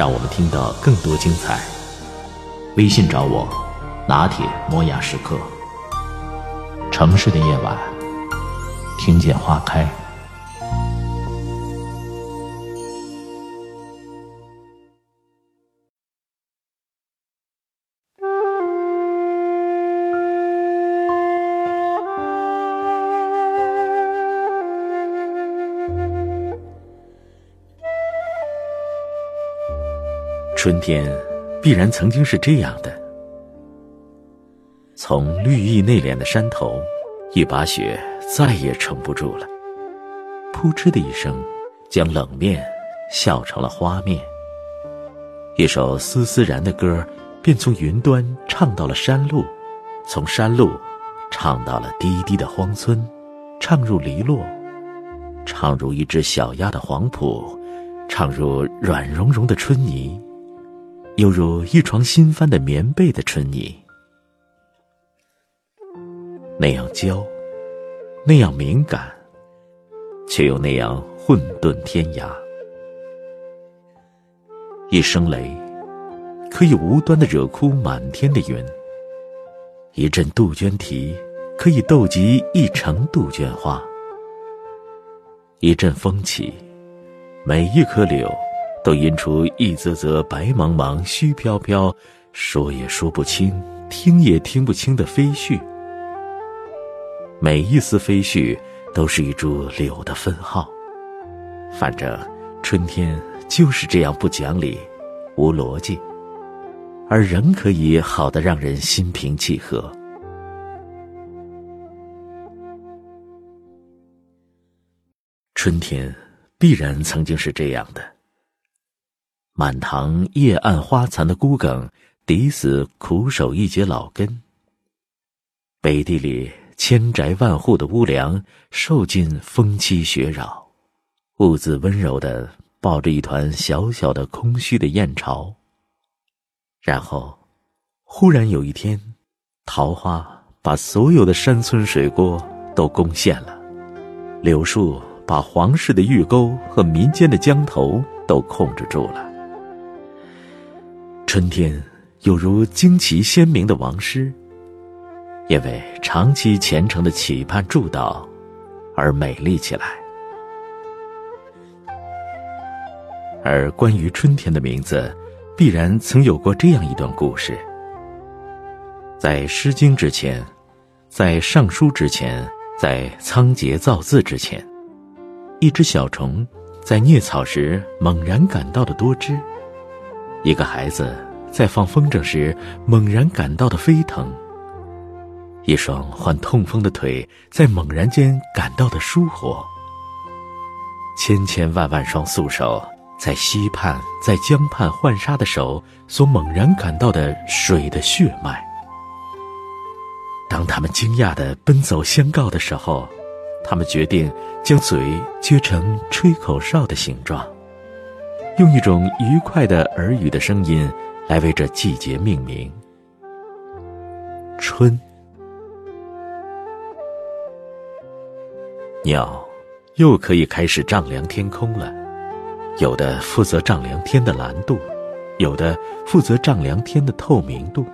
让我们听到更多精彩。微信找我，拿铁磨牙时刻。城市的夜晚，听见花开。春天必然曾经是这样的：从绿意内敛的山头，一把雪再也撑不住了，扑哧的一声，将冷面笑成了花面。一首丝丝然的歌，便从云端唱到了山路，从山路唱到了低低的荒村，唱入篱落，唱入一只小鸭的黄浦，唱入软融融的春泥。犹如一床新翻的棉被的春泥，那样娇，那样敏感，却又那样混沌天涯。一声雷，可以无端的惹哭满天的云；一阵杜鹃啼，可以逗集一城杜鹃花；一阵风起，每一棵柳。都引出一则则白茫茫、虚飘飘、说也说不清、听也听不清的飞絮。每一丝飞絮都是一株柳的分号。反正春天就是这样不讲理、无逻辑，而仍可以好的让人心平气和。春天必然曾经是这样的。满堂叶暗花残的孤梗，抵死苦守一截老根。背地里千宅万户的屋梁，受尽风欺雪扰，兀自温柔的抱着一团小小的空虚的燕巢。然后，忽然有一天，桃花把所有的山村水郭都攻陷了，柳树把皇室的御沟和民间的江头都控制住了。春天有如旌旗鲜明的王师，因为长期虔诚的期盼祝祷而美丽起来。而关于春天的名字，必然曾有过这样一段故事：在《诗经》之前，在《尚书》之前，在仓颉造字之前，一只小虫在啮草时猛然感到的多汁。一个孩子在放风筝时猛然感到的飞腾，一双患痛风的腿在猛然间感到的舒活，千千万万双素手在溪畔、在江畔浣纱的手所猛然感到的水的血脉。当他们惊讶的奔走相告的时候，他们决定将嘴撅成吹口哨的形状。用一种愉快的耳语的声音来为这季节命名。春，鸟又可以开始丈量天空了。有的负责丈量天的蓝度，有的负责丈量天的透明度，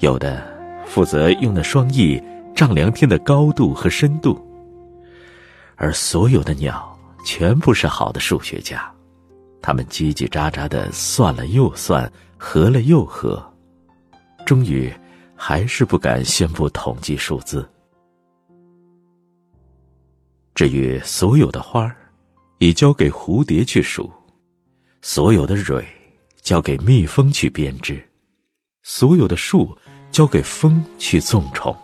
有的负责用那双翼丈量天的高度和深度。而所有的鸟全部是好的数学家。他们叽叽喳喳的算了又算，合了又合，终于还是不敢宣布统计数字。至于所有的花儿，已交给蝴蝶去数；所有的蕊，交给蜜蜂去编织；所有的树，交给风去纵宠；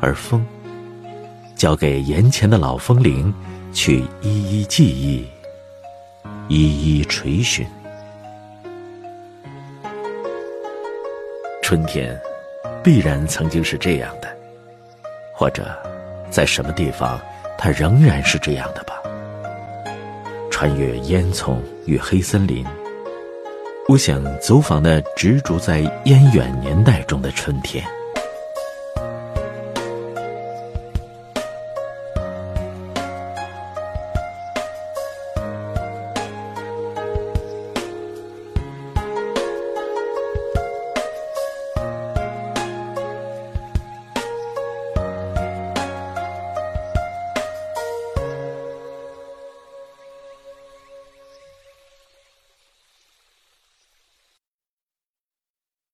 而风，交给眼前的老风铃去一一记忆。一一垂询春天必然曾经是这样的，或者在什么地方它仍然是这样的吧。穿越烟囱与黑森林，我想走访那执着在烟远年代中的春天。